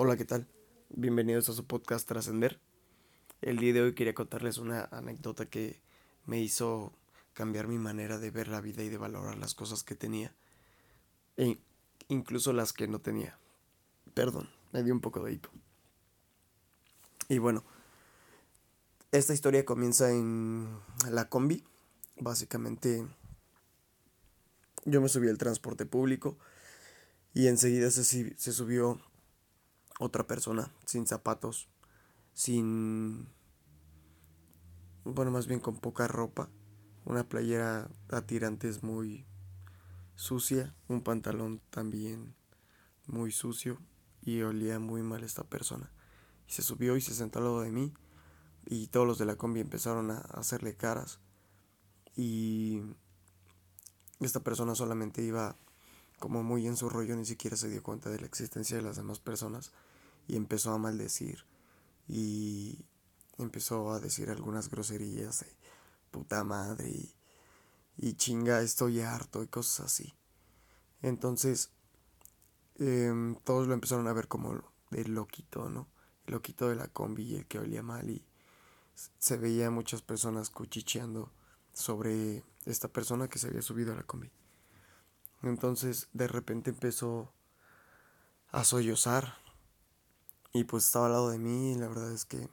Hola, ¿qué tal? Bienvenidos a su podcast Trascender. El día de hoy quería contarles una anécdota que me hizo cambiar mi manera de ver la vida y de valorar las cosas que tenía, e incluso las que no tenía. Perdón, me dio un poco de hipo. Y bueno, esta historia comienza en la combi. Básicamente, yo me subí al transporte público y enseguida se, se subió otra persona sin zapatos, sin, bueno, más bien con poca ropa, una playera a tirantes muy sucia, un pantalón también muy sucio y olía muy mal esta persona. Y se subió y se sentó al lado de mí y todos los de la combi empezaron a hacerle caras y esta persona solamente iba como muy en su rollo, ni siquiera se dio cuenta de la existencia de las demás personas y empezó a maldecir y empezó a decir algunas groserías de puta madre y, chinga estoy harto y cosas así. Entonces em, todos lo empezaron a ver como el loquito, ¿no? El loquito de la combi y el que olía mal y se veía muchas personas cuchicheando sobre esta persona que se había subido a la combi. Entonces de repente empezó a sollozar y pues estaba al lado de mí y la verdad es que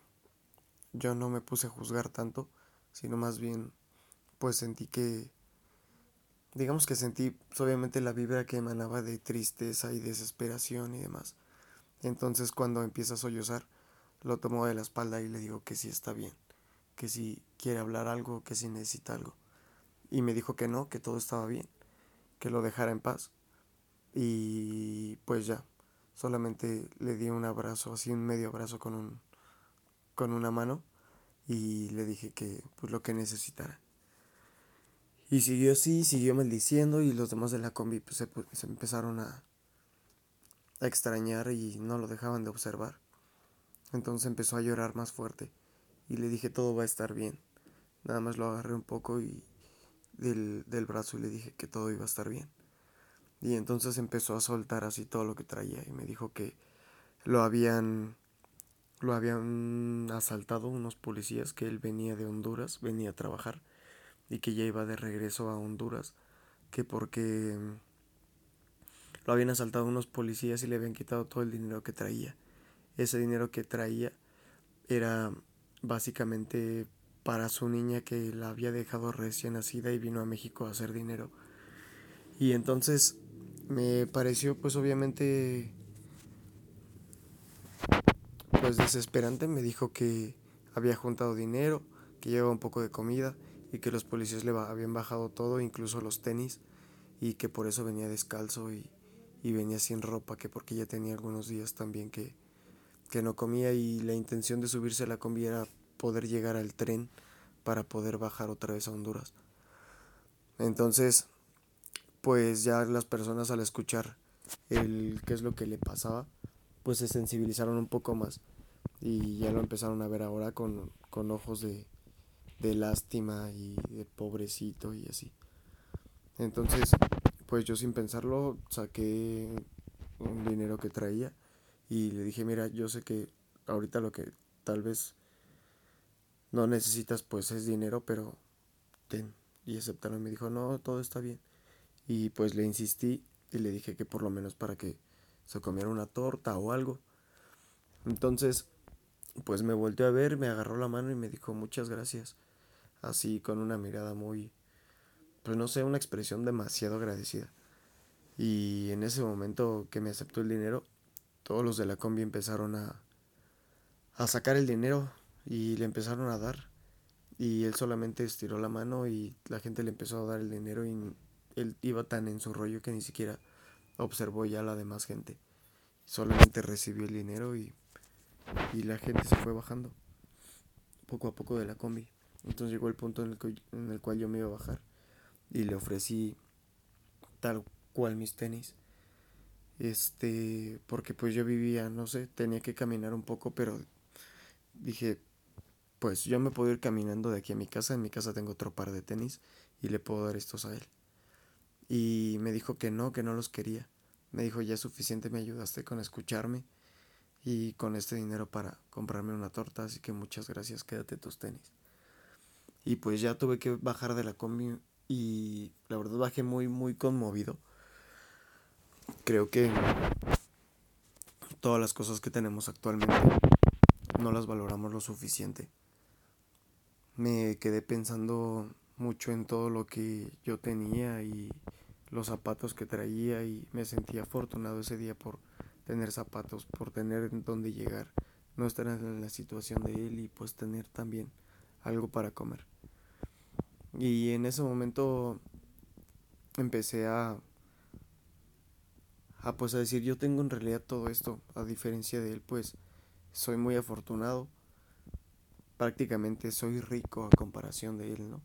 yo no me puse a juzgar tanto, sino más bien pues sentí que, digamos que sentí pues, obviamente la vibra que emanaba de tristeza y desesperación y demás. Entonces cuando empieza a sollozar, lo tomo de la espalda y le digo que sí está bien, que si quiere hablar algo, que si necesita algo. Y me dijo que no, que todo estaba bien, que lo dejara en paz. Y pues ya, solamente le di un abrazo, así un medio abrazo con, un, con una mano y le dije que pues lo que necesitara. Y siguió así, siguió maldiciendo y los demás de la combi pues, se, se empezaron a, a extrañar y no lo dejaban de observar. Entonces empezó a llorar más fuerte y le dije todo va a estar bien. Nada más lo agarré un poco y del, del brazo y le dije que todo iba a estar bien. Y entonces empezó a soltar así todo lo que traía y me dijo que lo habían lo habían asaltado unos policías que él venía de Honduras, venía a trabajar y que ya iba de regreso a Honduras, que porque lo habían asaltado unos policías y le habían quitado todo el dinero que traía. Ese dinero que traía era básicamente para su niña que la había dejado recién nacida y vino a México a hacer dinero. Y entonces me pareció pues obviamente pues desesperante. Me dijo que había juntado dinero, que llevaba un poco de comida y que los policías le habían bajado todo, incluso los tenis, y que por eso venía descalzo y, y venía sin ropa, que porque ya tenía algunos días también que, que no comía y la intención de subirse a la combi era poder llegar al tren para poder bajar otra vez a Honduras. Entonces, pues ya las personas al escuchar el qué es lo que le pasaba, pues se sensibilizaron un poco más y ya lo empezaron a ver ahora con, con ojos de, de lástima y de pobrecito y así. Entonces, pues yo sin pensarlo saqué un dinero que traía y le dije, mira, yo sé que ahorita lo que tal vez no necesitas pues es dinero, pero ten. Y aceptaron me dijo, no, todo está bien. Y pues le insistí y le dije que por lo menos para que se comiera una torta o algo. Entonces, pues me volteó a ver, me agarró la mano y me dijo muchas gracias. Así con una mirada muy, pues no sé, una expresión demasiado agradecida. Y en ese momento que me aceptó el dinero, todos los de la combi empezaron a, a sacar el dinero y le empezaron a dar. Y él solamente estiró la mano y la gente le empezó a dar el dinero y él iba tan en su rollo que ni siquiera observó ya a la demás gente. Solamente recibió el dinero y, y la gente se fue bajando poco a poco de la combi. Entonces llegó el punto en el, que, en el cual yo me iba a bajar y le ofrecí tal cual mis tenis. Este, porque pues yo vivía, no sé, tenía que caminar un poco, pero dije, pues yo me puedo ir caminando de aquí a mi casa, en mi casa tengo otro par de tenis y le puedo dar estos a él. Y me dijo que no, que no los quería. Me dijo, ya es suficiente, me ayudaste con escucharme y con este dinero para comprarme una torta, así que muchas gracias, quédate tus tenis. Y pues ya tuve que bajar de la combi y la verdad bajé muy, muy conmovido. Creo que todas las cosas que tenemos actualmente no las valoramos lo suficiente. Me quedé pensando mucho en todo lo que yo tenía y los zapatos que traía y me sentí afortunado ese día por tener zapatos, por tener donde llegar, no estar en la situación de él y pues tener también algo para comer. Y en ese momento empecé a a pues a decir yo tengo en realidad todo esto, a diferencia de él, pues soy muy afortunado. Prácticamente soy rico a comparación de él, ¿no?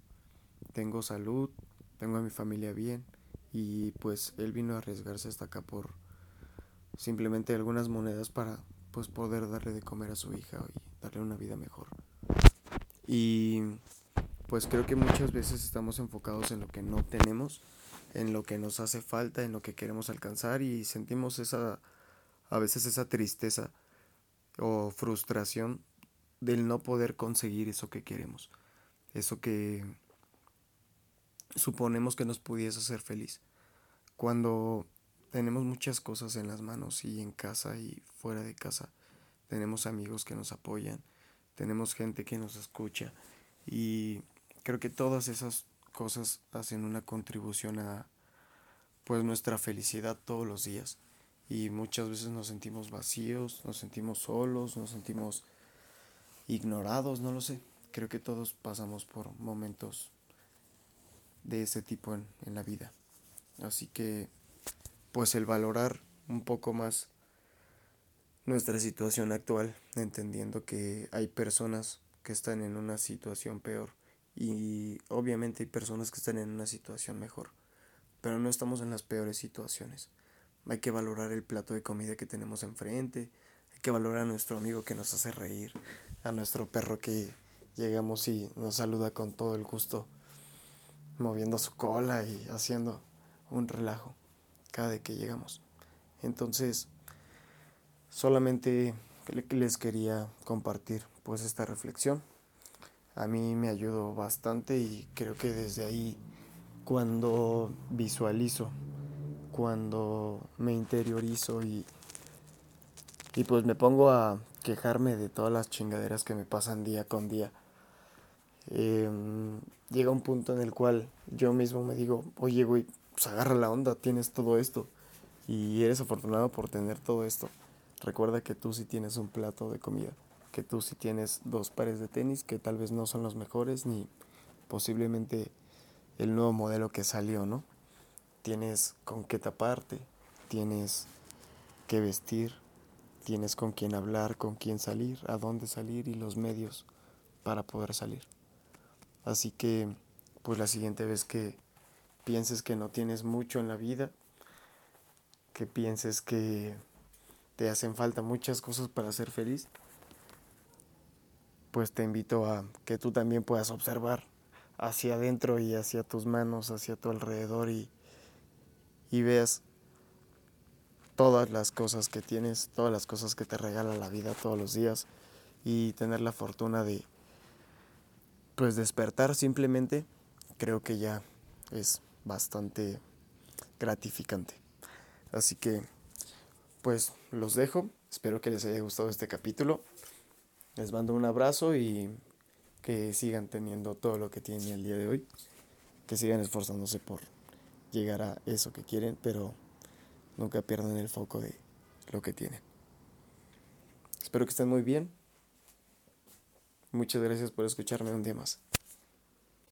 Tengo salud, tengo a mi familia bien y pues él vino a arriesgarse hasta acá por simplemente algunas monedas para pues poder darle de comer a su hija y darle una vida mejor. Y pues creo que muchas veces estamos enfocados en lo que no tenemos, en lo que nos hace falta, en lo que queremos alcanzar y sentimos esa a veces esa tristeza o frustración del no poder conseguir eso que queremos, eso que suponemos que nos pudiese hacer feliz. Cuando tenemos muchas cosas en las manos y en casa y fuera de casa. Tenemos amigos que nos apoyan, tenemos gente que nos escucha y creo que todas esas cosas hacen una contribución a pues nuestra felicidad todos los días y muchas veces nos sentimos vacíos, nos sentimos solos, nos sentimos ignorados, no lo sé. Creo que todos pasamos por momentos de ese tipo en, en la vida. Así que pues el valorar un poco más nuestra situación actual, entendiendo que hay personas que están en una situación peor y obviamente hay personas que están en una situación mejor, pero no estamos en las peores situaciones. Hay que valorar el plato de comida que tenemos enfrente, hay que valorar a nuestro amigo que nos hace reír, a nuestro perro que llegamos y nos saluda con todo el gusto, moviendo su cola y haciendo un relajo cada vez que llegamos. Entonces, solamente les quería compartir pues esta reflexión. A mí me ayudó bastante y creo que desde ahí cuando visualizo, cuando me interiorizo y, y pues me pongo a quejarme de todas las chingaderas que me pasan día con día, em, llega un punto en el cual yo mismo me digo, oye güey, pues agarra la onda, tienes todo esto y eres afortunado por tener todo esto. Recuerda que tú sí tienes un plato de comida, que tú sí tienes dos pares de tenis que tal vez no son los mejores ni posiblemente el nuevo modelo que salió, ¿no? Tienes con qué taparte, tienes que vestir, tienes con quién hablar, con quién salir, a dónde salir y los medios para poder salir. Así que, pues la siguiente vez que pienses que no tienes mucho en la vida, que pienses que te hacen falta muchas cosas para ser feliz, pues te invito a que tú también puedas observar hacia adentro y hacia tus manos, hacia tu alrededor y, y veas todas las cosas que tienes, todas las cosas que te regala la vida todos los días y tener la fortuna de pues despertar simplemente, creo que ya es bastante gratificante. Así que, pues los dejo. Espero que les haya gustado este capítulo. Les mando un abrazo y que sigan teniendo todo lo que tienen el día de hoy. Que sigan esforzándose por llegar a eso que quieren, pero nunca pierdan el foco de lo que tienen. Espero que estén muy bien. Muchas gracias por escucharme un día más.